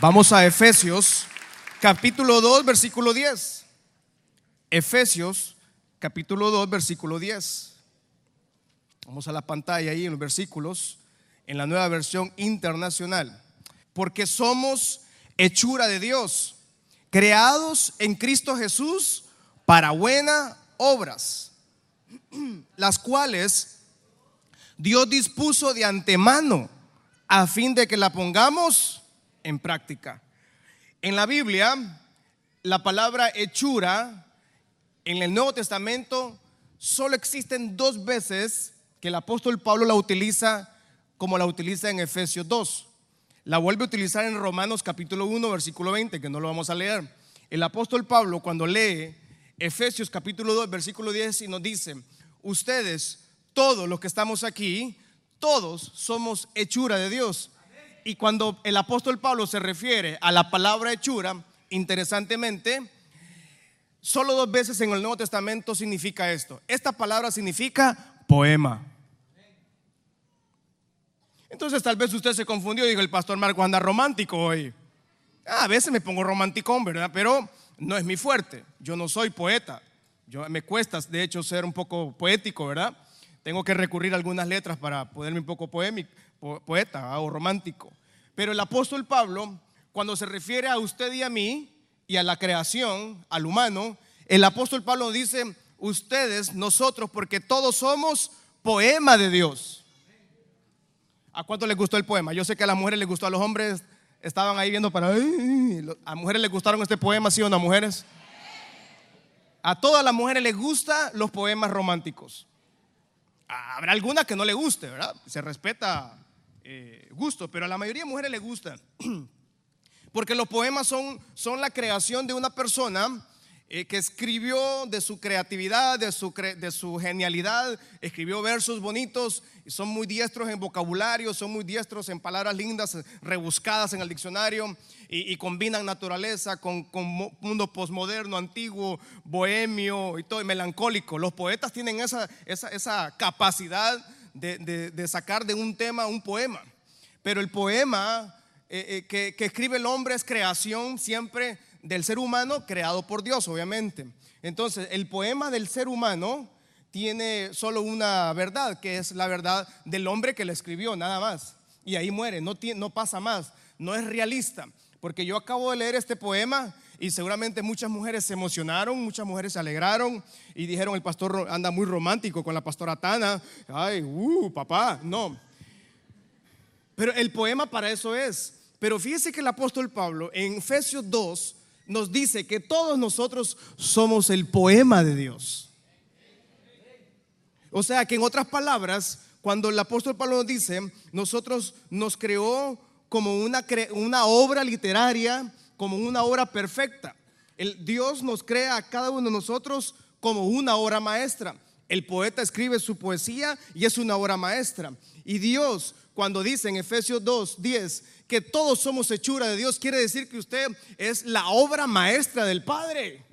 Vamos a Efesios capítulo 2, versículo 10. Efesios capítulo 2, versículo 10. Vamos a la pantalla ahí en los versículos, en la nueva versión internacional. Porque somos hechura de Dios, creados en Cristo Jesús para buenas obras, las cuales Dios dispuso de antemano a fin de que la pongamos en práctica. En la Biblia, la palabra hechura en el Nuevo Testamento solo existen dos veces que el apóstol Pablo la utiliza como la utiliza en Efesios 2. La vuelve a utilizar en Romanos capítulo 1, versículo 20, que no lo vamos a leer. El apóstol Pablo cuando lee Efesios capítulo 2, versículo 10 y nos dice, ustedes, todos los que estamos aquí, todos somos hechura de Dios. Y cuando el apóstol Pablo se refiere a la palabra hechura, interesantemente, solo dos veces en el Nuevo Testamento significa esto. Esta palabra significa poema. Entonces tal vez usted se confundió y dijo, el pastor Marco anda romántico hoy. Ah, a veces me pongo romántico, ¿verdad? Pero no es mi fuerte. Yo no soy poeta. Yo, me cuesta, de hecho, ser un poco poético, ¿verdad? Tengo que recurrir a algunas letras para poderme un poco poémico, poeta o romántico. Pero el apóstol Pablo, cuando se refiere a usted y a mí y a la creación, al humano, el apóstol Pablo dice, ustedes, nosotros, porque todos somos poema de Dios. ¿A cuánto les gustó el poema? Yo sé que a las mujeres les gustó, a los hombres estaban ahí viendo para... ¿A mujeres les gustaron este poema, sí o no, mujeres? A todas las mujeres les gustan los poemas románticos. Habrá algunas que no le guste, ¿verdad? Se respeta eh, gusto, pero a la mayoría de mujeres le gustan. Porque los poemas son, son la creación de una persona eh, que escribió de su creatividad, de su, de su genialidad, escribió versos bonitos, y son muy diestros en vocabulario, son muy diestros en palabras lindas, rebuscadas en el diccionario, y, combinan naturaleza con, con, mundo posmoderno, antiguo, bohemio y todo, melancólico. Los poetas tienen esa, esa, esa capacidad de, de, sacar de un tema un poema, pero el poema eh, eh, que, que escribe el hombre es creación siempre del ser humano creado por Dios, obviamente. Entonces, el poema del ser humano tiene solo una verdad, que es la verdad del hombre que lo escribió, nada más. Y ahí muere, no, no pasa más, no es realista. Porque yo acabo de leer este poema y seguramente muchas mujeres se emocionaron, muchas mujeres se alegraron y dijeron, el pastor anda muy romántico con la pastora Tana. Ay, uh, papá, no. Pero el poema para eso es. Pero fíjese que el apóstol Pablo en Efesios 2 nos dice que todos nosotros somos el poema de Dios. O sea que en otras palabras, cuando el apóstol Pablo nos dice, nosotros nos creó como una, una obra literaria, como una obra perfecta. El Dios nos crea a cada uno de nosotros como una obra maestra. El poeta escribe su poesía y es una obra maestra. Y Dios, cuando dice en Efesios 2, 10, que todos somos hechura de Dios, quiere decir que usted es la obra maestra del Padre.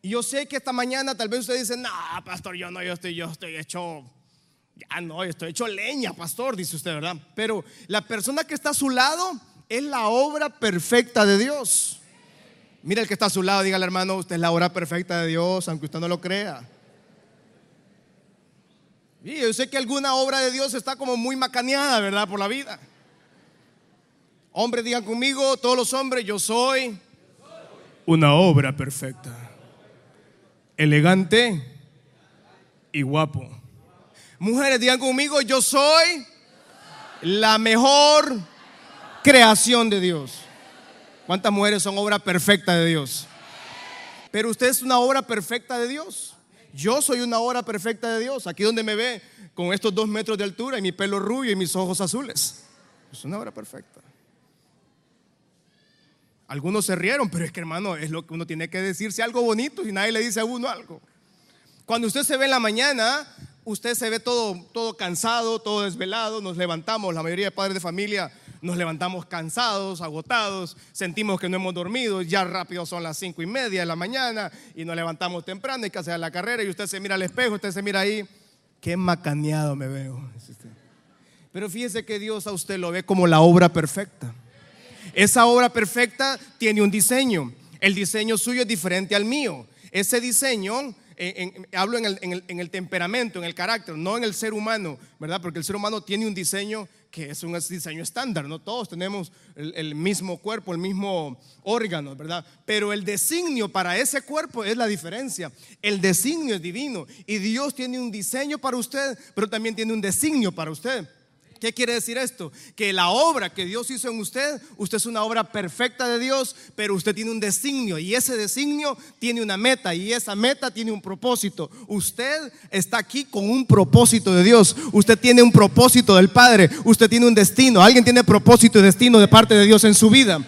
Y yo sé que esta mañana tal vez usted dice, no, pastor, yo no, yo estoy, yo estoy hecho, ya no, yo estoy hecho leña, pastor, dice usted, ¿verdad? Pero la persona que está a su lado es la obra perfecta de Dios. Mira el que está a su lado, dígale hermano, usted es la obra perfecta de Dios, aunque usted no lo crea. Yo sé que alguna obra de Dios está como muy macaneada, ¿verdad? Por la vida. Hombres, digan conmigo, todos los hombres, yo soy una obra perfecta, elegante y guapo. Mujeres, digan conmigo, yo soy la mejor creación de Dios. ¿Cuántas mujeres son obra perfecta de Dios? Pero usted es una obra perfecta de Dios. Yo soy una obra perfecta de Dios. Aquí donde me ve con estos dos metros de altura y mi pelo rubio y mis ojos azules. Es una obra perfecta. Algunos se rieron, pero es que hermano, es lo que uno tiene que decirse algo bonito y nadie le dice a uno algo. Cuando usted se ve en la mañana, usted se ve todo, todo cansado, todo desvelado, nos levantamos, la mayoría de padres de familia nos levantamos cansados, agotados, sentimos que no hemos dormido, ya rápido son las cinco y media de la mañana y nos levantamos temprano, hay que hacer la carrera y usted se mira al espejo, usted se mira ahí, qué macaneado me veo. Pero fíjese que Dios a usted lo ve como la obra perfecta. Esa obra perfecta tiene un diseño. El diseño suyo es diferente al mío. Ese diseño hablo en el, temperamento, en el carácter, no en el ser humano, ¿verdad? Porque el ser humano tiene un diseño que es un diseño estándar, no todos tenemos el, mismo cuerpo, el mismo órgano, ¿verdad? Pero el designio para ese cuerpo es la diferencia. El designio es divino y Dios tiene un diseño para usted, pero también tiene un designio para usted. ¿Qué quiere decir esto? Que la obra que Dios hizo en usted, usted es una obra perfecta de Dios, pero usted tiene un designio y ese designio tiene una meta y esa meta tiene un propósito. Usted está aquí con un propósito de Dios, usted tiene un propósito del Padre, usted tiene un destino, alguien tiene propósito y destino de parte de Dios en su vida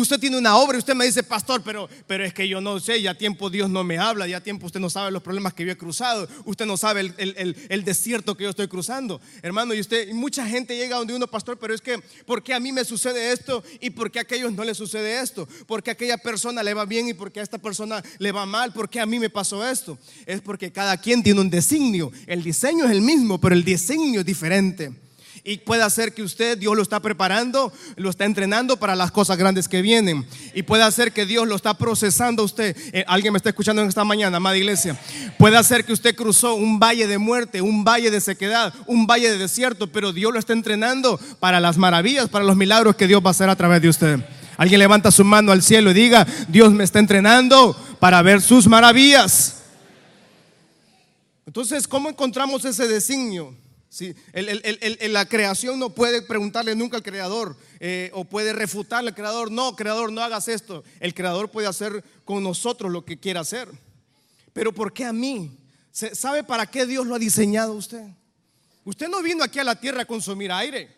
usted tiene una obra y usted me dice, pastor, pero, pero es que yo no sé, ya tiempo Dios no me habla, ya tiempo usted no sabe los problemas que yo he cruzado, usted no sabe el, desierto que yo estoy cruzando. Hermano, y usted, mucha gente llega donde uno, pastor, pero es que, ¿por qué a mí me sucede esto y por qué a aquellos no les sucede esto? ¿Por qué a aquella persona le va bien y por qué a esta persona le va mal? ¿Por qué a mí me pasó esto? Es porque cada quien tiene un designio. El diseño es el mismo, pero el diseño es diferente y puede ser que usted, Dios lo está preparando, lo está entrenando para las cosas grandes que vienen. Y puede ser que Dios lo está procesando a usted. Eh, alguien me está escuchando en esta mañana, amada iglesia. Puede ser que usted cruzó un valle de muerte, un valle de sequedad, un valle de desierto, pero Dios lo está entrenando para las maravillas, para los milagros que Dios va a hacer a través de usted. Alguien levanta su mano al cielo y diga, Dios me está entrenando para ver sus maravillas. Entonces, ¿cómo encontramos ese designio? Sí, la creación no puede preguntarle nunca al creador eh, o puede refutarle al creador, no, creador, no hagas esto. El creador puede hacer con nosotros lo que quiera hacer. Pero ¿por qué a mí? ¿Sabe para qué Dios lo ha diseñado usted? Usted no vino aquí a la tierra a consumir aire.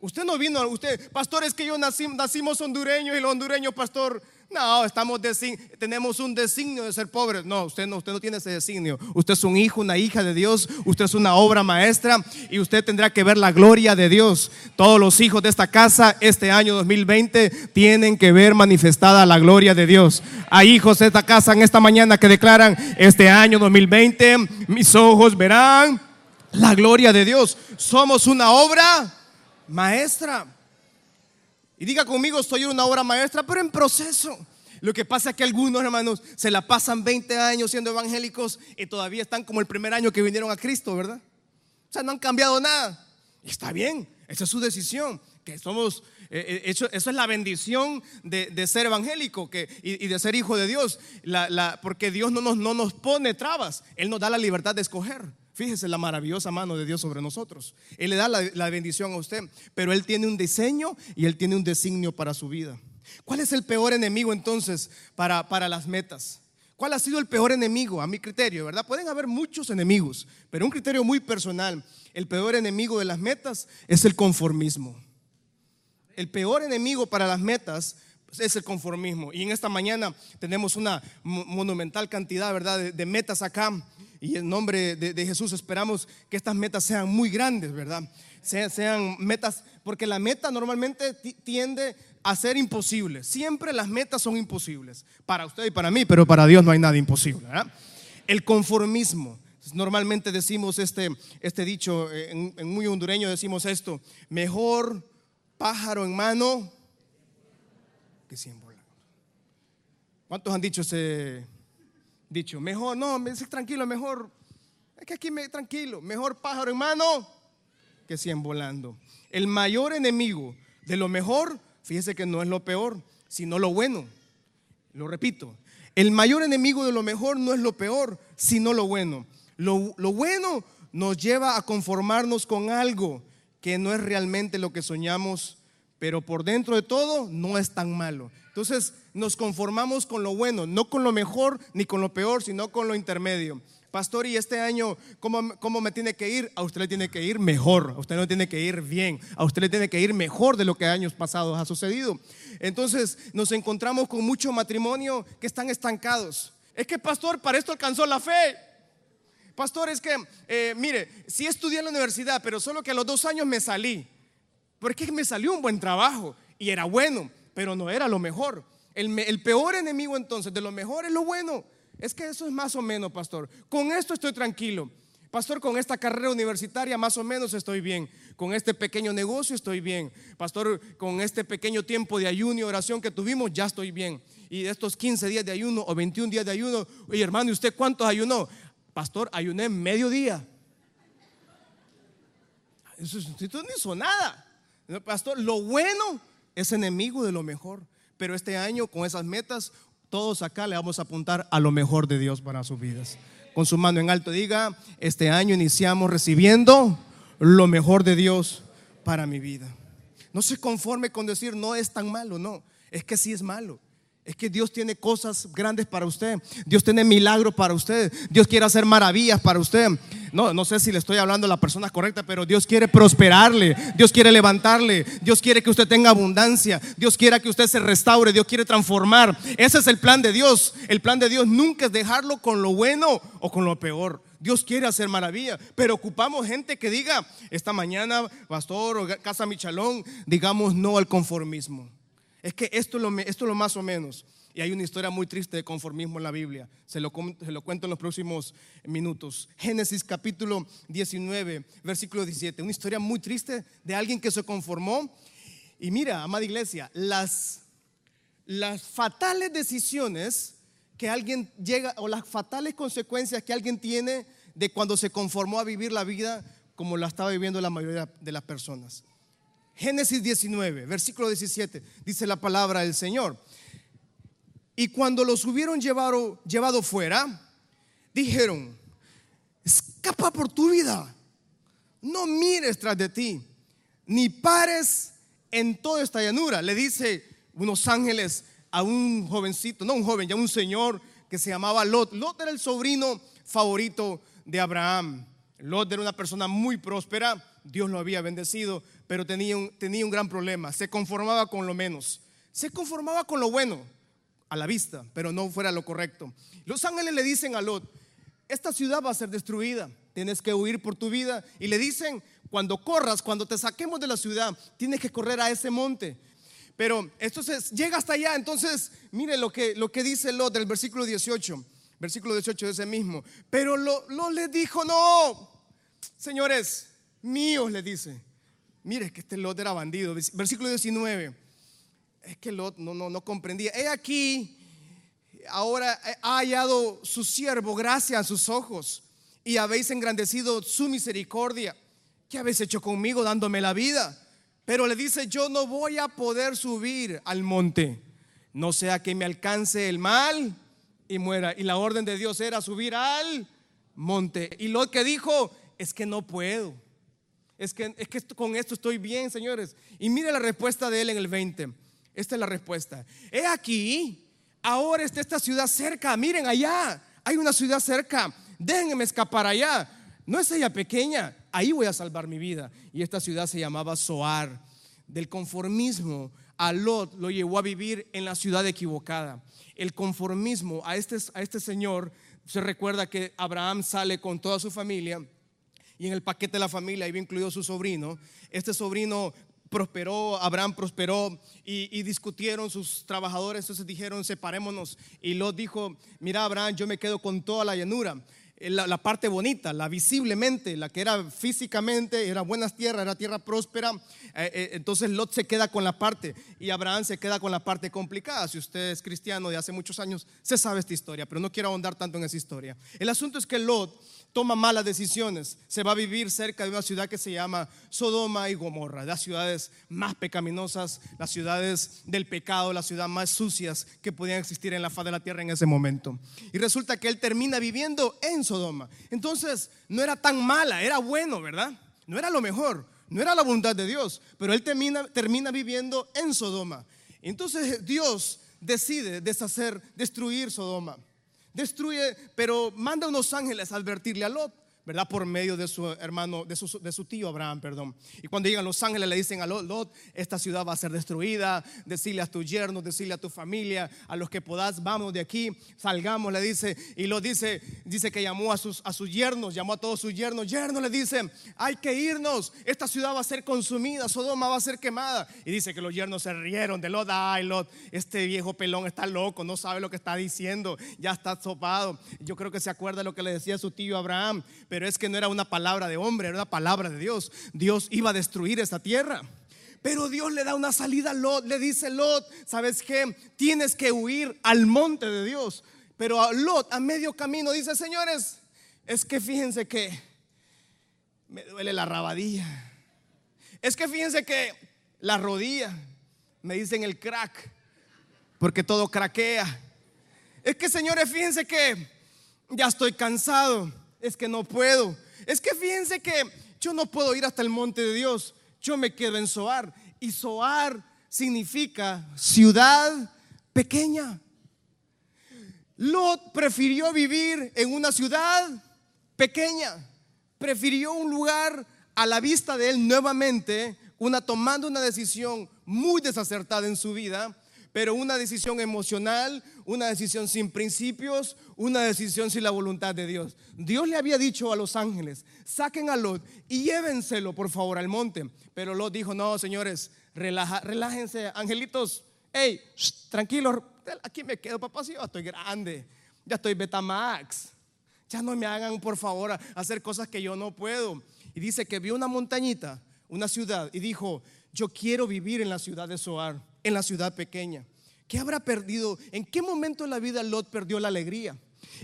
Usted no vino, usted, pastor, es que yo nací, nacimos hondureños y los hondureños, pastor, no, estamos tenemos un designio de ser pobres. No, usted no, usted no tiene ese designio. Usted es un hijo, una hija de Dios. Usted es una obra maestra y usted tendrá que ver la gloria de Dios. Todos los hijos de esta casa este año 2020 tienen que ver manifestada la gloria de Dios. Hay hijos de esta casa en esta mañana que declaran este año 2020 mis ojos verán la gloria de Dios. Somos una obra maestra. Y diga conmigo, soy una obra maestra, pero en proceso. Lo que pasa es que algunos hermanos se la pasan 20 años siendo evangélicos y todavía están como el primer año que vinieron a Cristo, ¿verdad? O sea, no han cambiado nada. Está bien, esa es su decisión. Que somos, eh, eh, eso, es la bendición de, ser evangélico que, y, de ser hijo de Dios. porque Dios no nos, no nos pone trabas, Él nos da la libertad de escoger. Fíjese la maravillosa mano de Dios sobre nosotros. Él le da la, bendición a usted, pero Él tiene un diseño y Él tiene un designio para su vida. ¿Cuál es el peor enemigo entonces para, para las metas? ¿Cuál ha sido el peor enemigo a mi criterio, verdad? Pueden haber muchos enemigos, pero un criterio muy personal. El peor enemigo de las metas es el conformismo. El peor enemigo para las metas es el conformismo. Y en esta mañana tenemos una monumental cantidad, ¿verdad?, de metas acá y en nombre de, Jesús esperamos que estas metas sean muy grandes, ¿verdad? sean metas, porque la meta normalmente tiende a ser imposible. Siempre las metas son imposibles. Para usted y para mí, pero para Dios no hay nada imposible. El conformismo. Normalmente decimos este, este dicho, en, muy hondureño decimos esto, mejor pájaro en mano que cien. ¿Cuántos han dicho ese, dicho, mejor, no, me dice tranquilo, mejor, es que aquí me tranquilo, mejor pájaro en mano que cien volando. El mayor enemigo de lo mejor, fíjese que no es lo peor, sino lo bueno. Lo repito, el mayor enemigo de lo mejor no es lo peor, sino lo bueno. Lo, lo bueno nos lleva a conformarnos con algo que no es realmente lo que soñamos, pero por dentro de todo no es tan malo. Entonces nos conformamos con lo bueno, no con lo mejor ni con lo peor, sino con lo intermedio. Pastor, ¿y este año cómo, cómo, me tiene que ir? A usted le tiene que ir mejor, a usted no tiene que ir bien, a usted le tiene que ir mejor de lo que años pasados ha sucedido. Entonces nos encontramos con mucho matrimonio que están estancados. Es que, pastor, para esto alcanzó la fe. Pastor, es que, eh, mire, sí estudié en la universidad, pero solo que a los dos años me salí. Porque me salió un buen trabajo y era bueno pero no era lo mejor. El, peor enemigo entonces de lo mejor es lo bueno. Es que eso es más o menos, pastor. Con esto estoy tranquilo. Pastor, con esta carrera universitaria más o menos estoy bien. Con este pequeño negocio estoy bien. Pastor, con este pequeño tiempo de ayuno y oración que tuvimos, ya estoy bien. Y de estos 15 días de ayuno o 21 días de ayuno, oye hermano, ¿y usted cuántos ayunó? Pastor, ayuné medio día. Eso, no hizo nada. Pastor, lo bueno es enemigo de lo mejor. Pero este año, con esas metas, todos acá le vamos a apuntar a lo mejor de Dios para sus vidas. Con su mano en alto diga, este año iniciamos recibiendo lo mejor de Dios para mi vida. No se conforme con decir no es tan malo, no, es que sí es malo. Es que Dios tiene cosas grandes para usted. Dios tiene milagros para usted. Dios quiere hacer maravillas para usted. No, no sé si le estoy hablando a la persona correcta, pero Dios quiere prosperarle. Dios quiere levantarle. Dios quiere que usted tenga abundancia. Dios quiere que usted se restaure. Dios quiere transformar. Ese es el plan de Dios. El plan de Dios nunca es dejarlo con lo bueno o con lo peor. Dios quiere hacer maravilla, pero ocupamos gente que diga, esta mañana, pastor o casa Michalón, digamos no al conformismo. Es que esto es, lo, más o menos. Y hay una historia muy triste de conformismo en la Biblia. Se lo, se lo, cuento en los próximos minutos. Génesis capítulo 19, versículo 17. Una historia muy triste de alguien que se conformó. Y mira, amada iglesia, las, las fatales decisiones que alguien llega, o las fatales consecuencias que alguien tiene de cuando se conformó a vivir la vida como la estaba viviendo la mayoría de las personas. Génesis 19, versículo 17, dice la palabra del Señor. Y cuando los hubieron llevado, llevado fuera, dijeron, escapa por tu vida, no mires tras de ti, ni pares en toda esta llanura. Le dice unos ángeles a un jovencito, no un joven, ya un señor que se llamaba Lot. Lot era el sobrino favorito de Abraham. Lot era una persona muy próspera, Dios lo había bendecido, pero tenía un, tenía un gran problema. Se conformaba con lo menos. Se conformaba con lo bueno a la vista, pero no fuera lo correcto. Los ángeles le dicen a Lot, esta ciudad va a ser destruida, tienes que huir por tu vida. Y le dicen, cuando corras, cuando te saquemos de la ciudad, tienes que correr a ese monte. Pero entonces llega hasta allá, entonces mire lo que, lo que dice Lot del versículo 18, versículo 18 de ese mismo. Pero Lot, Lot le dijo, no, señores, míos, le dice. Mire que este Lot era bandido. Versículo 19. Es que Lot no, no, no comprendía. He aquí, ahora ha hallado su siervo gracia a sus ojos y habéis engrandecido su misericordia. ¿Qué habéis hecho conmigo dándome la vida? Pero le dice, yo no voy a poder subir al monte, no sea que me alcance el mal y muera. Y la orden de Dios era subir al monte. Y lo que dijo es que no puedo es que, es que con esto estoy bien, señores. Y mire la respuesta de él en el 20. Esta es la respuesta. He aquí, ahora está esta ciudad cerca. Miren allá, hay una ciudad cerca. Déjenme escapar allá. No es ella pequeña, ahí voy a salvar mi vida. Y esta ciudad se llamaba Soar. Del conformismo a Lot lo llevó a vivir en la ciudad equivocada. El conformismo a este, a este señor, se recuerda que Abraham sale con toda su familia y en el paquete de la familia iba incluido su sobrino. Este sobrino prosperó, Abraham prosperó y, discutieron sus trabajadores, entonces dijeron, separémonos. Y Lot dijo, mira Abraham, yo me quedo con toda la llanura. La, la, parte bonita, la visiblemente, la que era físicamente, era buenas tierras, era tierra próspera. Eh, eh, entonces Lot se queda con la parte y Abraham se queda con la parte complicada. Si usted es cristiano de hace muchos años, se sabe esta historia, pero no quiero ahondar tanto en esa historia. El asunto es que Lot toma malas decisiones, se va a vivir cerca de una ciudad que se llama Sodoma y Gomorra, las ciudades más pecaminosas, las ciudades del pecado, las ciudades más sucias que podían existir en la faz de la tierra en ese momento. Y resulta que él termina viviendo en Sodoma. Entonces, no era tan mala, era bueno, ¿verdad? No era lo mejor, no era la voluntad de Dios, pero él termina, termina viviendo en Sodoma. Entonces Dios decide deshacer, destruir Sodoma destruye, pero manda unos ángeles a advertirle a Lot. ¿Verdad? Por medio de su hermano, de su, de su, tío Abraham, perdón. Y cuando llegan los ángeles le dicen a Lot, esta ciudad va a ser destruida, decirle a tu yerno, decirle a tu familia, a los que podás, vamos de aquí, salgamos, le dice. Y Lot dice, dice que llamó a sus, a sus yernos, llamó a todos sus yernos. Yerno le dice, hay que irnos, esta ciudad va a ser consumida, Sodoma va a ser quemada. Y dice que los yernos se rieron de Lot, ay Lot, este viejo pelón está loco, no sabe lo que está diciendo, ya está sopado. Yo creo que se acuerda lo que le decía su tío Abraham pero es que no era una palabra de hombre, era una palabra de Dios. Dios iba a destruir esta tierra. Pero Dios le da una salida a Lot, le dice Lot, ¿sabes qué? Tienes que huir al monte de Dios. Pero a Lot a medio camino dice, señores, es que fíjense que me duele la rabadilla. Es que fíjense que la rodilla, me dicen el crack, porque todo craquea. Es que señores, fíjense que ya estoy cansado, es que no puedo. Es que fíjense que yo no puedo ir hasta el monte de Dios, yo me quedo en Soar. Y Soar significa ciudad pequeña. Lot prefirió vivir en una ciudad pequeña, prefirió un lugar a la vista de él nuevamente, una tomando una decisión muy desacertada en su vida, pero una decisión emocional, una decisión sin principios, una decisión sin la voluntad de Dios. Dios le había dicho a los ángeles, saquen a Lot y llévenselo por favor al monte. Pero Lot dijo, no, señores, relájense, angelitos, hey, tranquilos, aquí me quedo, papá, si yo estoy grande, ya estoy Betamax, ya no me hagan por favor hacer cosas que yo no puedo. Y dice que vio una montañita, una ciudad, y dijo, yo quiero vivir en la ciudad de Soar en la ciudad pequeña? ¿Qué habrá perdido? ¿En qué momento de la vida Lot perdió la alegría?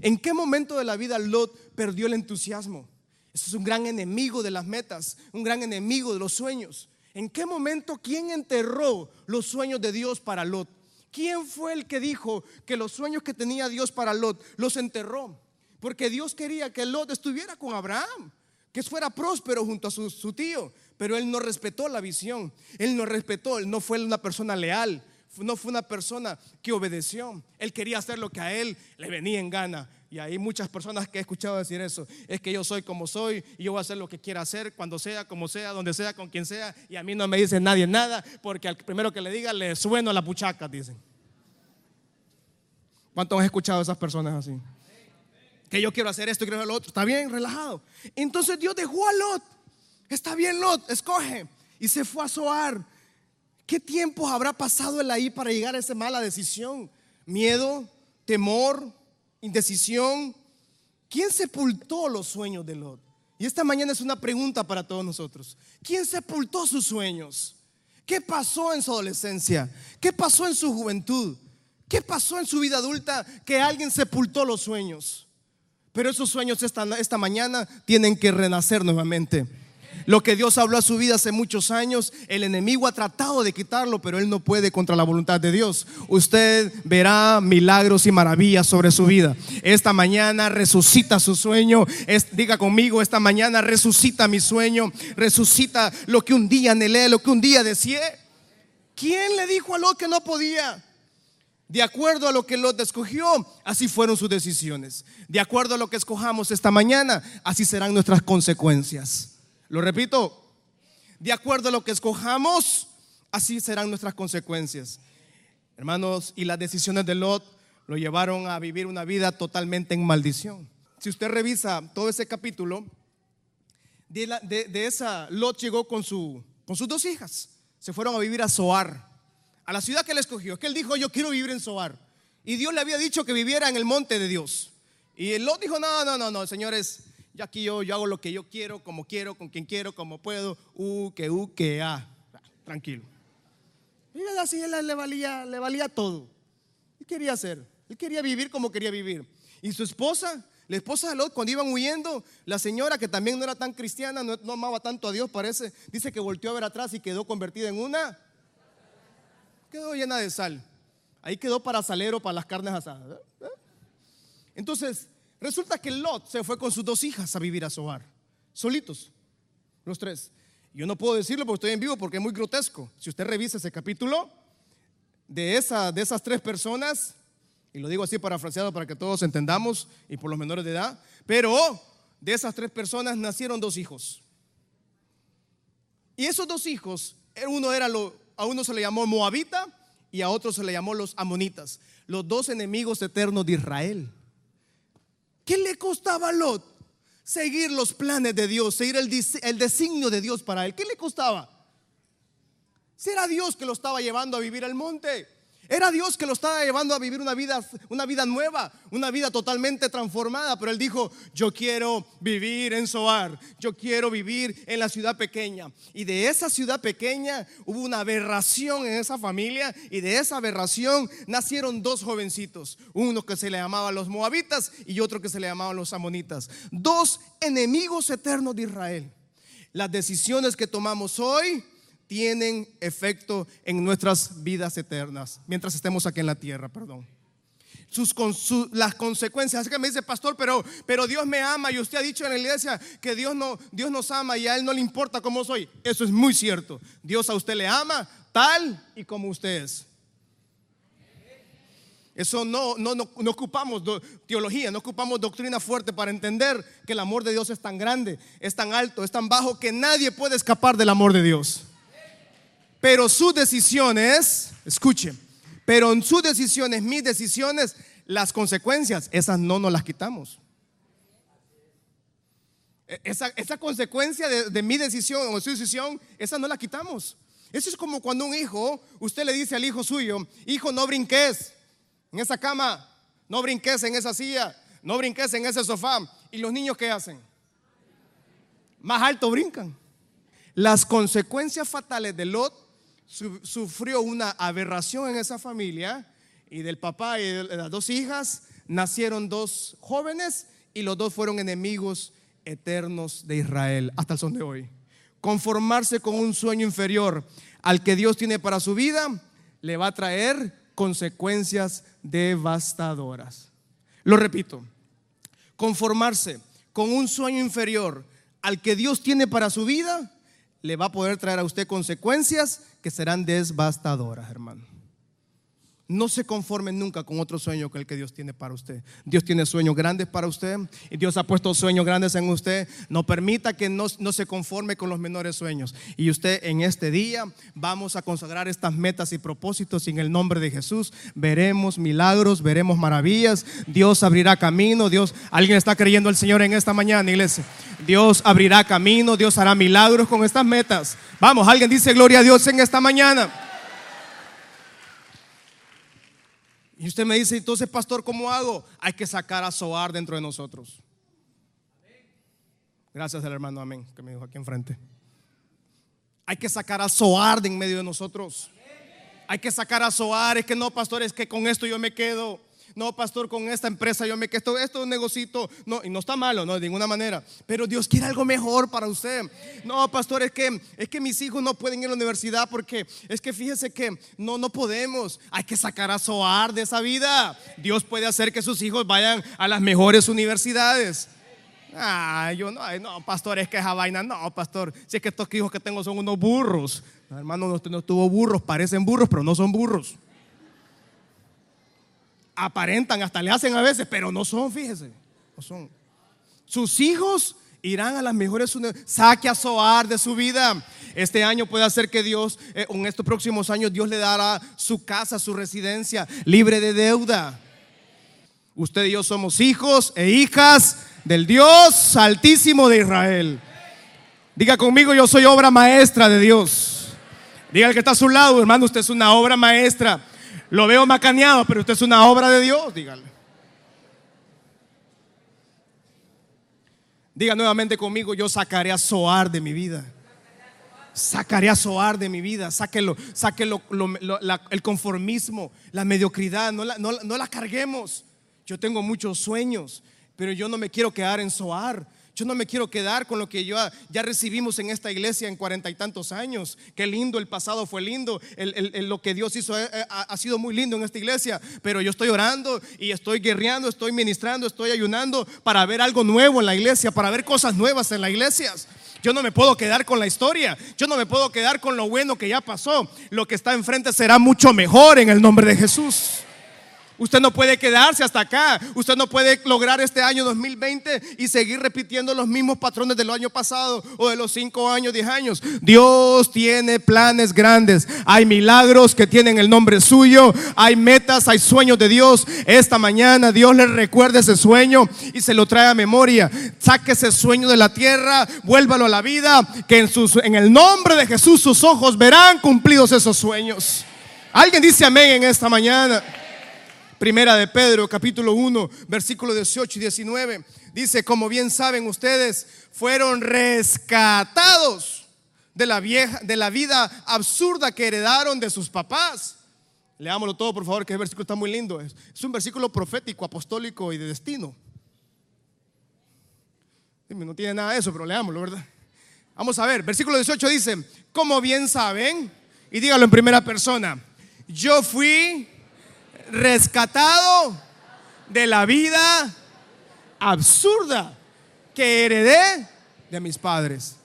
¿En qué momento de la vida Lot perdió el entusiasmo? Eso es un gran enemigo de las metas, un gran enemigo de los sueños. ¿En qué momento quién enterró los sueños de Dios para Lot? ¿Quién fue el que dijo que los sueños que tenía Dios para Lot los enterró? Porque Dios quería que Lot estuviera con Abraham, que fuera próspero junto a su, tío. Pero él no respetó la visión, él no respetó, él no fue una persona leal, no fue una persona que obedeció. Él quería hacer lo que a él le venía en gana. Y hay muchas personas que he escuchado decir eso. Es que yo soy como soy y yo voy a hacer lo que quiera hacer, cuando sea, como sea, donde sea, con quien sea. Y a mí no me dice nadie nada porque al primero que le diga le sueno la puchaca, dicen. ¿Cuántos han escuchado a esas personas así? Que yo quiero hacer esto quiero hacer lo otro. Está bien, relajado. Entonces Dios dejó a Lot Está bien, Lot, escoge. Y se fue a Zoar. ¿Qué tiempo habrá pasado él ahí para llegar a esa mala decisión? Miedo, temor, indecisión. ¿Quién sepultó los sueños de Lot? Y esta mañana es una pregunta para todos nosotros. ¿Quién sepultó sus sueños? ¿Qué pasó en su adolescencia? ¿Qué pasó en su juventud? ¿Qué pasó en su vida adulta que alguien sepultó los sueños? Pero esos sueños esta, esta mañana tienen que renacer nuevamente. Lo que Dios habló a su vida hace muchos años, el enemigo ha tratado de quitarlo, pero él no puede contra la voluntad de Dios. Usted verá milagros y maravillas sobre su vida. Esta mañana resucita su sueño. diga conmigo, esta mañana resucita mi sueño. Resucita lo que un día anhelé, lo que un día deseé. ¿Quién le dijo a Lot que no podía? De acuerdo a lo que Lot escogió, así fueron sus decisiones. De acuerdo a lo que escojamos esta mañana, así serán nuestras consecuencias. Lo repito, de acuerdo a lo que escojamos, así serán nuestras consecuencias. Hermanos, y las decisiones de Lot lo llevaron a vivir una vida totalmente en maldición. Si usted revisa todo ese capítulo, de, esa Lot llegó con, su, con sus dos hijas. Se fueron a vivir a Zoar, a la ciudad que él escogió. Es que él dijo, yo quiero vivir en Zoar. Y Dios le había dicho que viviera en el monte de Dios. Y Lot dijo, no, no, no, no, señores, ya aquí yo, yo hago lo que yo quiero, como quiero, con quien quiero, como puedo. U, que u, que a. Tranquilo. Y así él le valía, le valía todo. ¿Qué quería hacer? Él quería vivir como quería vivir. Y su esposa, la esposa de Lot, cuando iban huyendo, la señora que también no era tan cristiana, no, no, amaba tanto a Dios, parece, dice que volteó a ver atrás y quedó convertida en una. Quedó llena de sal. Ahí quedó para salero, para las carnes asadas. ¿eh? Entonces, Resulta que Lot se fue con sus dos hijas a vivir a su hogar, solitos, los tres. Yo no puedo decirlo porque estoy en vivo porque es muy grotesco. Si usted revisa ese capítulo, de, esa, de esas tres personas, y lo digo así parafraseado para que todos entendamos, y por los menores de edad, pero de esas tres personas nacieron dos hijos. Y esos dos hijos, uno era lo, a uno se le llamó Moabita y a otro se le llamó los Amonitas, los dos enemigos eternos de Israel. ¿Qué le costaba a Lot seguir los planes de Dios, seguir el, el designio de Dios para él? ¿Qué le costaba? Si era Dios que lo estaba llevando a vivir al monte. Era Dios que lo estaba llevando a vivir una vida, una vida nueva, una vida totalmente transformada. Pero él dijo, yo quiero vivir en Soar, yo quiero vivir en la ciudad pequeña. Y de esa ciudad pequeña hubo una aberración en esa familia. Y de esa aberración nacieron dos jovencitos. Uno que se le llamaba los moabitas y otro que se le llamaba los amonitas. Dos enemigos eternos de Israel. Las decisiones que tomamos hoy tienen efecto en nuestras vidas eternas, mientras estemos aquí en la tierra, perdón. Las consecuencias. Así que me dice, pastor, pero, pero Dios me ama y usted ha dicho en la iglesia que Dios, no, Dios nos ama y a Él no le importa cómo soy. Eso es muy cierto. Dios a usted le ama tal y como usted es. Eso no, no, no ocupamos teología, no ocupamos doctrina fuerte para entender que el amor de Dios es tan grande, es tan alto, es tan bajo que nadie puede escapar del amor de Dios. Pero sus decisiones, escuchen, pero en sus decisiones, mis decisiones, las consecuencias, esas no nos las quitamos. E, esa, esa consecuencia de, mi decisión o su decisión, esa no la quitamos. Eso es como cuando un hijo, usted le dice al hijo suyo, hijo, no brinques en esa cama, no brinques en esa silla, no brinques en ese sofá. ¿Y los niños qué hacen? Más alto brincan. Las consecuencias fatales de Lot sufrió una aberración en esa familia y del papá y de las dos hijas nacieron dos jóvenes y los dos fueron enemigos eternos de Israel hasta el son de hoy. Conformarse con un sueño inferior al que Dios tiene para su vida le va a traer consecuencias devastadoras. Lo repito, conformarse con un sueño inferior al que Dios tiene para su vida le va a poder traer a usted consecuencias que serán devastadoras, hermano. No se conforme nunca con otro sueño que el que Dios tiene para usted. Dios tiene sueños grandes para usted y Dios ha puesto sueños grandes en usted. No permita que no, no, se conforme con los menores sueños. Y usted en este día vamos a consagrar estas metas y propósitos en el nombre de Jesús. Veremos milagros, veremos maravillas. Dios abrirá camino. Dios, alguien está creyendo el Señor en esta mañana, iglesia. Dios abrirá camino. Dios hará milagros con estas metas. Vamos, alguien dice gloria a Dios en esta mañana. Y usted me dice, entonces, pastor, ¿cómo hago? Hay que sacar a Zoar dentro de nosotros. Gracias al hermano Amén, que me dijo aquí enfrente. Hay que sacar a Zoar de en medio de nosotros. Hay que sacar a Zoar. Es que no, pastor, es que con esto yo me quedo no, pastor, con esta empresa yo me quedo, esto, es un negocito, no, y no está malo, no, de ninguna manera, pero Dios quiere algo mejor para usted. No, pastor, es que, es que mis hijos no pueden ir a la universidad porque es que fíjese que no, no podemos, hay que sacar a Soar de esa vida. Dios puede hacer que sus hijos vayan a las mejores universidades. Ah, yo no, no, pastor, es que esa vaina, no, pastor, si es que estos hijos que tengo son unos burros. hermano, no, no tuvo burros, parecen burros, pero no son burros aparentan, hasta le hacen a veces, pero no son, fíjese, no son. Sus hijos irán a las mejores universidades. Saque a Soar de su vida. Este año puede hacer que Dios, eh, en estos próximos años, Dios le dará su casa, su residencia, libre de deuda. Usted y yo somos hijos e hijas del Dios altísimo de Israel. Diga conmigo, yo soy obra maestra de Dios. Diga el que está a su lado, hermano, usted es una obra maestra. Lo veo macaneado, pero usted es una obra de Dios, dígale. Diga nuevamente conmigo, yo sacaré a Soar de mi vida. Sacaré a Soar de mi vida. Sáquelo, sáquelo el conformismo, la mediocridad. No la, no la carguemos. Yo tengo muchos sueños, pero yo no me quiero quedar en Soar. Yo no me quiero quedar con lo que yo, ya recibimos en esta iglesia en cuarenta y tantos años. Qué lindo, el pasado fue lindo, lo que Dios hizo eh, eh, ha, sido muy lindo en esta iglesia. Pero yo estoy orando y estoy guerreando, estoy ministrando, estoy ayunando para ver algo nuevo en la iglesia, para ver cosas nuevas en la iglesia. Yo no me puedo quedar con la historia. Yo no me puedo quedar con lo bueno que ya pasó. Lo que está enfrente será mucho mejor en el nombre de Jesús. Usted no puede quedarse hasta acá. Usted no puede lograr este año 2020 y seguir repitiendo los mismos patrones del año pasado o de los 5 años, 10 años. Dios tiene planes grandes. Hay milagros que tienen el nombre suyo. Hay metas, hay sueños de Dios. Esta mañana Dios le recuerda ese sueño y se lo trae a memoria. Saque ese sueño de la tierra, vuélvalo a la vida. Que en, en el nombre de Jesús sus ojos verán cumplidos esos sueños. Alguien dice amén en esta mañana. Primera de Pedro, capítulo 1, versículo 18 y 19. Dice, como bien saben ustedes, fueron rescatados de la vieja, de la vida absurda que heredaron de sus papás. Leámoslo todo, por favor, que el versículo está muy lindo. Es, es un versículo profético, apostólico y de destino. No tiene nada de eso, pero leámoslo, ¿verdad? Vamos a ver, versículo 18 dice, como bien saben, y dígalo en primera persona, yo fui rescatado de la vida absurda que heredé de mis padres.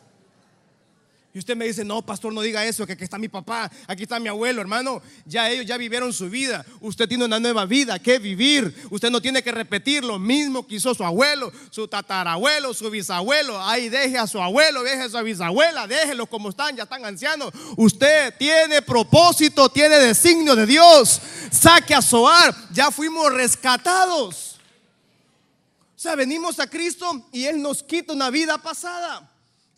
Y usted me dice, no, pastor, no diga eso, que aquí está mi papá, aquí está mi abuelo, hermano. Ya ellos ya vivieron su vida. Usted tiene una nueva vida que vivir. Usted no tiene que repetir lo mismo que hizo su abuelo, su tatarabuelo, su bisabuelo. Ahí deje a su abuelo, deje a su bisabuela, déjelos como están, ya están ancianos. Usted tiene propósito, tiene designio de Dios. Saque a Soar, ya fuimos rescatados. O sea, venimos a Cristo y Él nos quita una vida pasada.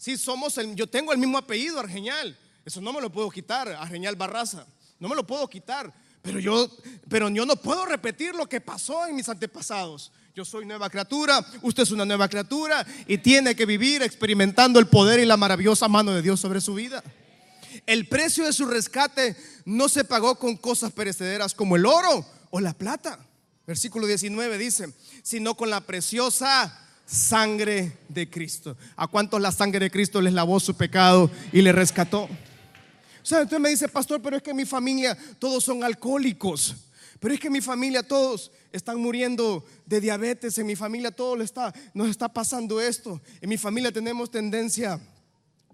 Si somos el, yo tengo el mismo apellido, Argeñal. Eso no me lo puedo quitar, Argeñal Barraza. No me lo puedo quitar. Pero yo, pero yo no puedo repetir lo que pasó en mis antepasados. Yo soy nueva criatura, usted es una nueva criatura y tiene que vivir experimentando el poder y la maravillosa mano de Dios sobre su vida. El precio de su rescate no se pagó con cosas perecederas como el oro o la plata. Versículo 19 dice, sino con la preciosa sangre de Cristo. ¿A cuántos la sangre de Cristo les lavó su pecado y le rescató? O sea, entonces me dice, pastor, pero es que en mi familia todos son alcohólicos. Pero es que en mi familia todos están muriendo de diabetes. En mi familia todo está, nos está pasando esto. En mi familia tenemos tendencia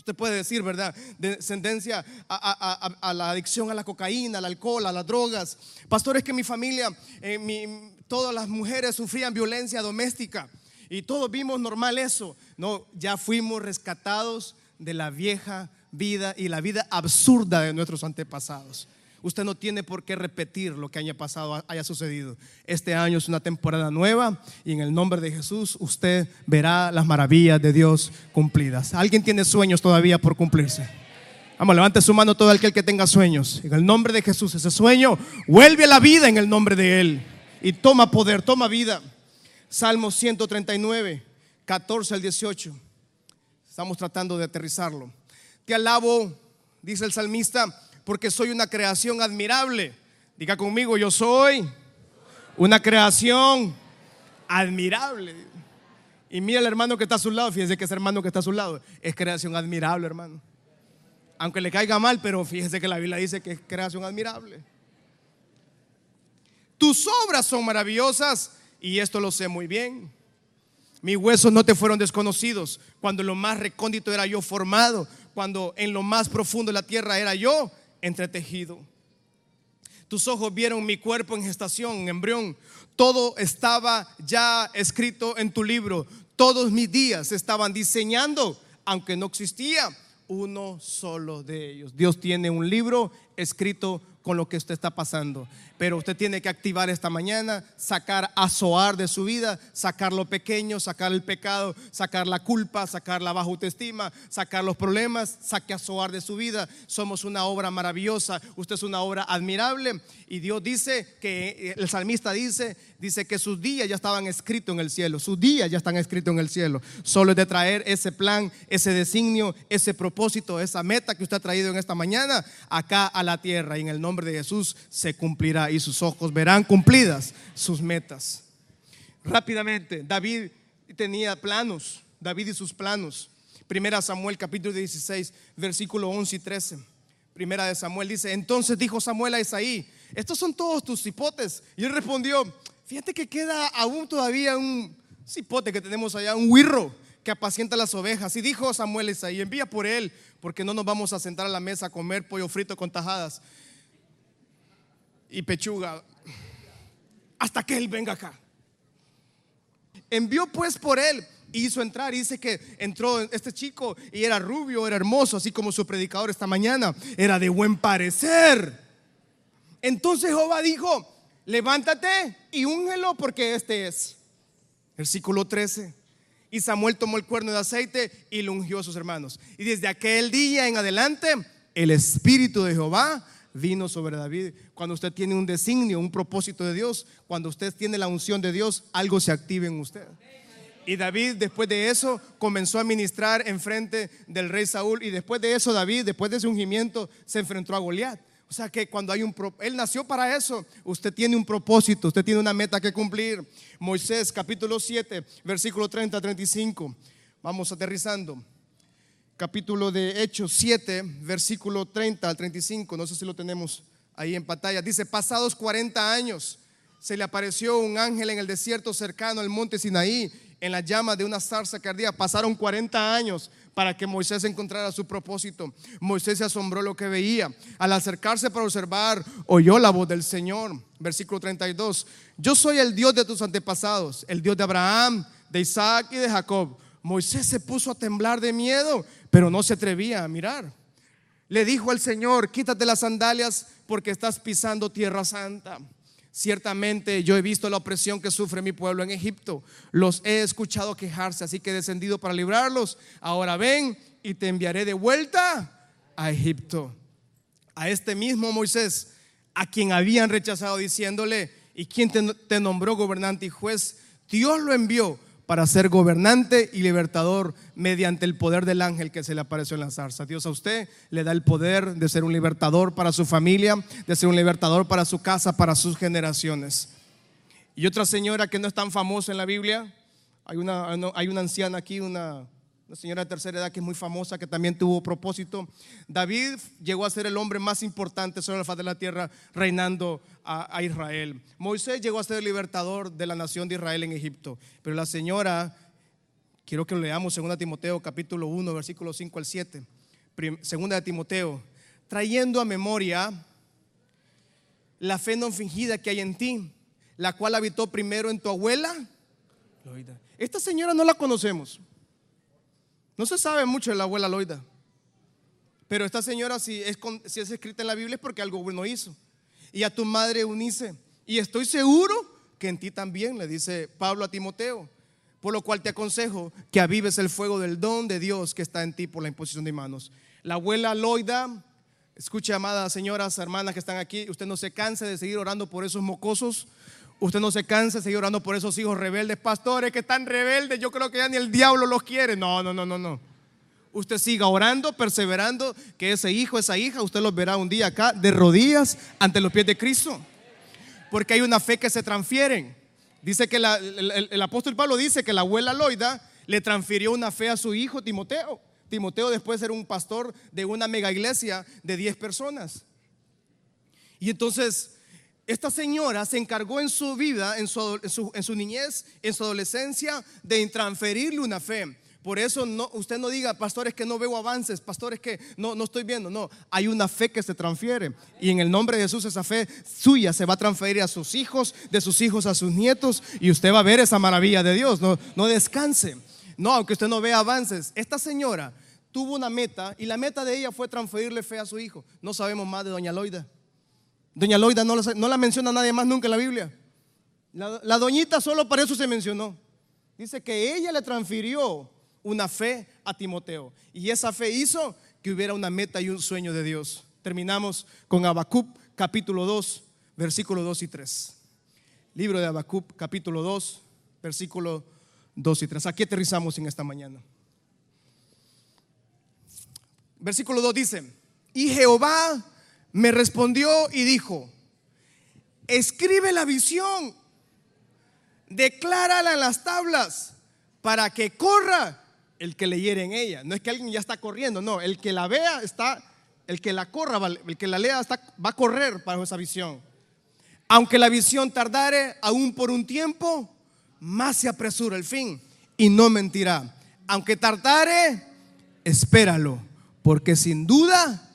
Usted puede decir, ¿verdad? De tendencia a, la adicción a la cocaína, al alcohol, a las drogas. Pastor, es que en mi familia, eh, todas las mujeres sufrían violencia doméstica. Y todos vimos normal eso. No, ya fuimos rescatados de la vieja vida y la vida absurda de nuestros antepasados. Usted no tiene por qué repetir lo que haya pasado, haya sucedido. Este año es una temporada nueva y en el nombre de Jesús usted verá las maravillas de Dios cumplidas. ¿Alguien tiene sueños todavía por cumplirse? Vamos, levante su mano todo aquel que tenga sueños. En el nombre de Jesús, ese sueño vuelve a la vida en el nombre de Él. Y toma poder, toma vida. Salmo 139, 14 al 18. Estamos tratando de aterrizarlo. Te alabo, dice el salmista, porque soy una creación admirable. Diga conmigo, yo soy una creación admirable. Y mira el hermano que está a su lado, fíjese que ese hermano que está a su lado es creación admirable, hermano. Aunque le caiga mal, pero fíjese que la Biblia dice que es creación admirable. Tus obras son maravillosas y esto lo sé muy bien. Mis huesos no te fueron desconocidos cuando en lo más recóndito era yo formado, cuando en lo más profundo de la tierra era yo entretejido. Tus ojos vieron mi cuerpo en gestación, en embrión. Todo estaba ya escrito en tu libro. Todos mis días estaban diseñando, aunque no existía uno solo de ellos. Dios tiene un libro escrito con lo que usted está pasando. Pero usted tiene que activar esta mañana, sacar a Soar de su vida, sacar lo pequeño, sacar el pecado, sacar la culpa, sacar la baja autoestima, sacar los problemas, saque a Soar de su vida. Somos una obra maravillosa, usted es una obra admirable. Y Dios dice que el salmista dice, dice que sus días ya estaban escritos en el cielo, sus días ya están escritos en el cielo. Solo es de traer ese plan, ese designio, ese propósito, esa meta que usted ha traído en esta mañana acá a la tierra. Y en el nombre de Jesús se cumplirá y sus ojos verán cumplidas sus metas. Rápidamente, David tenía planos, David y sus planos. Primera Samuel capítulo 16, versículo 11 y 13. Primera de Samuel dice, entonces dijo Samuel a Isaí, estos son todos tus cipotes. Y él respondió, fíjate que queda aún todavía un cipote que tenemos allá, un huirro que apacienta las ovejas. Y dijo Samuel a Isaí, envía por él, porque no nos vamos a sentar a la mesa a comer pollo frito con tajadas y pechuga hasta que él venga acá. Envió pues por él hizo entrar. Dice que entró este chico y era rubio, era hermoso, así como su predicador esta mañana. Era de buen parecer. Entonces Jehová dijo: Levántate y úngelo porque este es. Versículo 13. Y Samuel tomó el cuerno de aceite y lo ungió a sus hermanos. Y desde aquel día en adelante, el Espíritu de Jehová vino sobre David. Cuando usted tiene un designio, un propósito de Dios, cuando usted tiene la unción de Dios, algo se activa en usted. Y David después de eso comenzó a ministrar en frente del rey Saúl y después de eso David, después de ese ungimiento, se enfrentó a Goliat. O sea que cuando hay un él nació para eso, usted tiene un propósito, usted tiene una meta que cumplir. Moisés capítulo 7, versículo 30 a 35. Vamos aterrizando. Capítulo de Hechos 7, versículo 30 al 35, no sé si lo tenemos ahí en pantalla. Dice, "Pasados 40 años, se le apareció un ángel en el desierto cercano al monte Sinaí en la llama de una zarza ardía. Pasaron 40 años para que Moisés encontrara su propósito. Moisés se asombró lo que veía. Al acercarse para observar, oyó la voz del Señor. Versículo 32. Yo soy el Dios de tus antepasados, el Dios de Abraham, de Isaac y de Jacob. Moisés se puso a temblar de miedo, pero no se atrevía a mirar. Le dijo al Señor, quítate las sandalias porque estás pisando tierra santa. Ciertamente yo he visto la opresión que sufre mi pueblo en Egipto. Los he escuchado quejarse, así que he descendido para librarlos. Ahora ven y te enviaré de vuelta a Egipto. A este mismo Moisés, a quien habían rechazado diciéndole, ¿y quién te, te nombró gobernante y juez? Dios lo envió para ser gobernante y libertador mediante el poder del ángel que se le apareció en la zarza. Dios a usted le da el poder de ser un libertador para su familia, de ser un libertador para su casa, para sus generaciones. Y otra señora que no es tan famosa en la Biblia, hay una, hay anciana aquí, una una señora de tercera edad que es muy famosa, que también tuvo propósito. David llegó a ser el hombre más importante sobre la faz de la tierra, reinando a, Israel. Moisés llegó a ser el libertador de la nación de Israel en Egipto. Pero la señora, quiero que lo leamos, 2 Timoteo capítulo 1, versículo 5 al 7. Segunda de Timoteo, trayendo a memoria la fe no fingida que hay en ti, la cual habitó primero en tu abuela. Esta señora no la conocemos. No se sabe mucho de la abuela Loida. Pero esta señora, si es, escrita en la Biblia, es porque algo bueno hizo. Y a tu madre Unice. Y estoy seguro que en ti también, le dice Pablo a Timoteo. Por lo cual te aconsejo que avives el fuego del don de Dios que está en ti por la imposición de manos. La abuela Loida, escuche, amadas señoras, hermanas que están aquí, usted no se canse de seguir orando por esos mocosos Usted no se cansa de seguir orando por esos hijos rebeldes, pastores que están rebeldes. Yo creo que ya ni el diablo los quiere. No, no, no, no, no. Usted siga orando, perseverando, que ese hijo, esa hija, usted los verá un día acá de rodillas ante los pies de Cristo. Porque hay una fe que se transfieren. Dice que el, apóstol Pablo dice que la abuela Loida le transfirió una fe a su hijo Timoteo. Timoteo después era un pastor de una mega iglesia de 10 personas. Y entonces esta señora se encargó en su vida, en su, niñez, en su adolescencia, de transferirle una fe. Por eso usted no diga, pastores, que no veo avances, pastores, que no, no estoy viendo. No, hay una fe que se transfiere. Y en el nombre de Jesús, esa fe suya se va a transferir a sus hijos, de sus hijos a sus nietos. Y usted va a ver esa maravilla de Dios. No, no descanse. No, aunque usted no vea avances. Esta señora tuvo una meta y la meta de ella fue transferirle fe a su hijo. No sabemos más de doña Loida. Doña Loida no, la menciona nadie más nunca en la Biblia. La, doñita solo para eso se mencionó. Dice que ella le transfirió una fe a Timoteo. Y esa fe hizo que hubiera una meta y un sueño de Dios. Terminamos con Habacuc capítulo 2, versículo 2 y 3. Libro de Habacuc capítulo 2, versículo 2 y 3. Aquí aterrizamos en esta mañana. Versículo 2 dice, y Jehová me respondió y dijo, escribe la visión, declárala en las tablas para que corra el que leyere en ella. No es que alguien ya está corriendo, no, el que la vea está, el que la corra, el que la lea va a correr para esa visión. Aunque la visión tardare aún por un tiempo, más se apresura el fin y no mentirá. Aunque tardare, espéralo, porque sin duda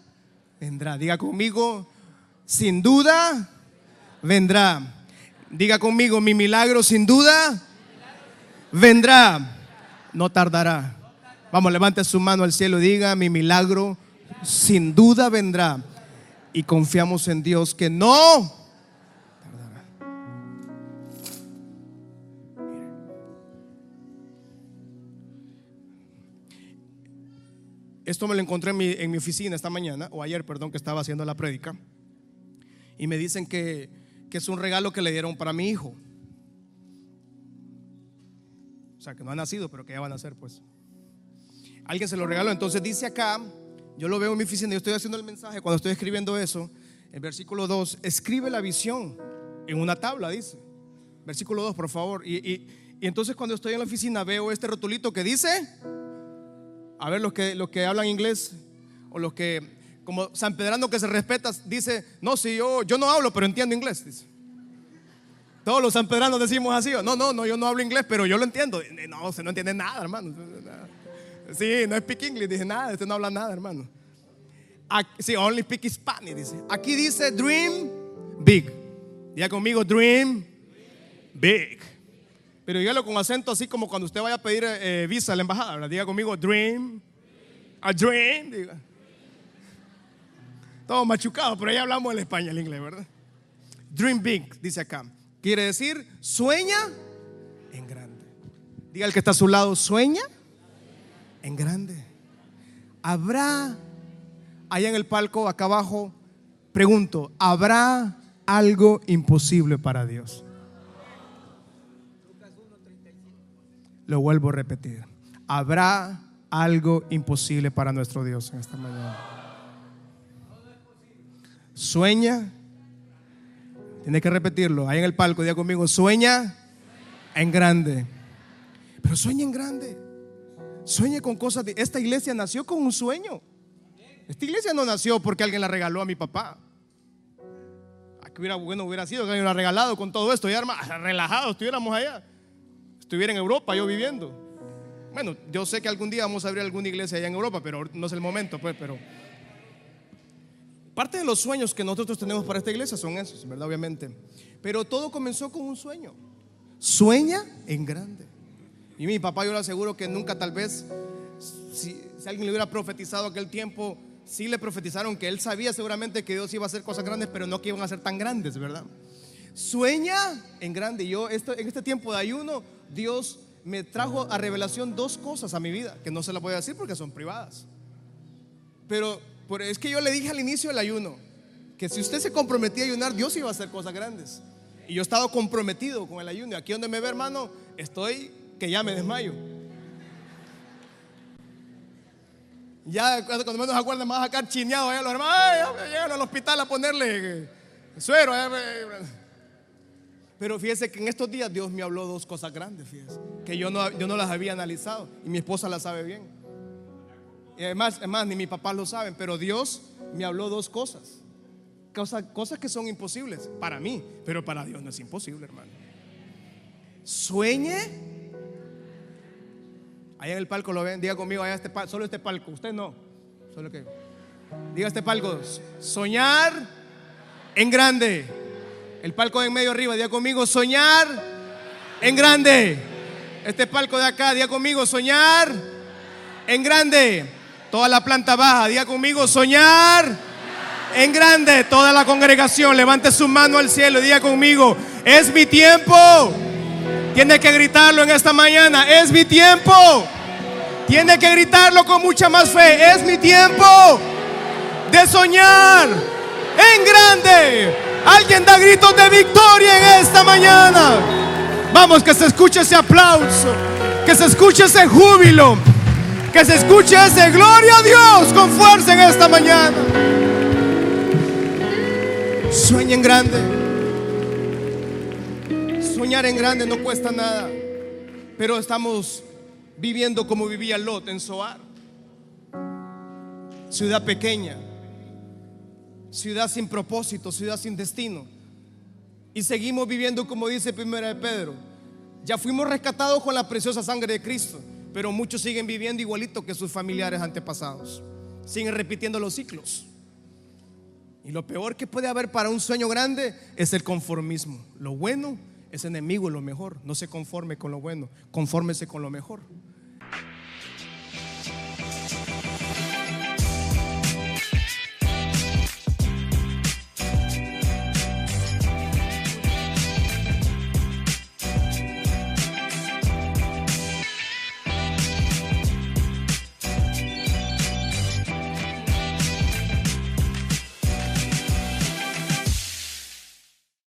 vendrá. Diga conmigo, sin duda vendrá. Diga conmigo, mi milagro sin duda vendrá. No tardará. Vamos, levante su mano al cielo y diga, mi milagro sin duda vendrá. Y confiamos en Dios que no Esto me lo encontré en mi, oficina esta mañana, o ayer, perdón, que estaba haciendo la prédica. y me dicen que, que es un regalo que le dieron para mi hijo. O sea, que no ha nacido, pero que ya van a nacer, pues. Alguien se lo regaló. Entonces dice acá, yo lo veo en mi oficina, yo estoy haciendo el mensaje cuando estoy escribiendo eso. El versículo 2, escribe la visión en una tabla, dice. Versículo 2, por favor. Y, y, y, entonces cuando estoy en la oficina veo este rotulito que dice, a ver los que, los que hablan inglés o los que, como San Pedrano que se respeta, dice, no, si yo, yo no hablo, pero entiendo inglés. Dice. Todos los sanpedranos decimos así, no, no, no, yo no hablo inglés, pero yo lo entiendo. No, se no entiende nada, hermano. Sí, no speak English, dice nada, este no habla nada, hermano. sí, only speak Spanish, dice. Aquí dice dream big. Diga conmigo, dream big. Pero dígalo con acento así como cuando usted vaya a pedir eh, visa a la embajada. Diga conmigo, dream, a dream, diga. Todo machucado, pero ya hablamos el español, el inglés, ¿verdad? Dream big, dice acá. Quiere decir, sueña en grande. Diga el que está a su lado, sueña en grande. Habrá, allá en el palco, acá abajo, pregunto, ¿habrá algo imposible para Dios? Lo vuelvo a repetir. ¿Habrá algo imposible para nuestro Dios en esta mañana? Sueña. Tiene que repetirlo. Ahí en el palco, diga conmigo, sueña en grande. Pero sueña en grande. Sueñe con cosas. De, esta iglesia nació con un sueño. Esta iglesia no nació porque alguien la regaló a mi papá. Aquí hubiera, bueno hubiera sido que alguien la regalado con todo esto. Ya relajados estuviéramos allá. Estuviera en Europa yo viviendo. Bueno, yo sé que algún día vamos a abrir alguna iglesia allá en Europa, pero no es el momento, pues, pero parte de los sueños que nosotros tenemos para esta iglesia son esos, ¿verdad? Obviamente. Pero todo comenzó con un sueño. Sueña en grande. Y mi papá yo le aseguro que nunca tal vez, si, alguien le hubiera profetizado aquel tiempo, sí le profetizaron que él sabía seguramente que Dios iba a hacer cosas grandes, pero no que iban a ser tan grandes, ¿verdad? Sueña en grande. Yo esto, en este tiempo de ayuno, Dios me trajo a revelación dos cosas a mi vida, que no se las voy a decir porque son privadas. Pero, es que yo le dije al inicio del ayuno, que si usted se comprometía a ayunar, Dios iba a hacer cosas grandes. Y yo he estado comprometido con el ayuno. Aquí donde me ve, hermano, estoy que ya me desmayo. Ya cuando menos acuerden, más acá chineado allá los hermanos, llegan al hospital a ponerle suero. Pero fíjese que en estos días Dios me habló dos cosas grandes, fíjese, que yo no, yo no las había analizado y mi esposa las sabe bien. Y además, además, ni mi papá lo saben, pero Dios me habló dos cosas. Cosas, cosas que son imposibles para mí, pero para Dios no es imposible, hermano. Sueñe Allá en el palco lo ven, diga conmigo, allá este palco, solo este palco, usted no. Solo que. Diga este palco, soñar en grande. El palco de en medio arriba, diga conmigo, soñar en grande. Este palco de acá, diga conmigo, soñar en grande. Toda la planta baja, diga conmigo, soñar en grande. Toda la congregación, levante su mano al cielo diga conmigo, es mi tiempo. Tiene que gritarlo en esta mañana, es mi tiempo. Tiene que gritarlo con mucha más fe. Es mi tiempo de soñar en grande. Alguien da gritos de victoria en esta mañana. Vamos, que se escuche ese aplauso. Que se escuche ese júbilo. Que se escuche ese gloria a Dios con fuerza en esta mañana. Sueña en grande. Soñar en grande no cuesta nada. Pero estamos viviendo como vivía Lot en Zoar. Ciudad pequeña, ciudad sin propósito, ciudad sin destino. Y seguimos viviendo como dice Primera de Pedro. Ya fuimos rescatados con la preciosa sangre de Cristo, pero muchos siguen viviendo igualito que sus familiares antepasados. Siguen repitiendo los ciclos. Y lo peor que puede haber para un sueño grande es el conformismo. Lo bueno es enemigo lo mejor. No se conforme con lo bueno, confórmese con lo mejor.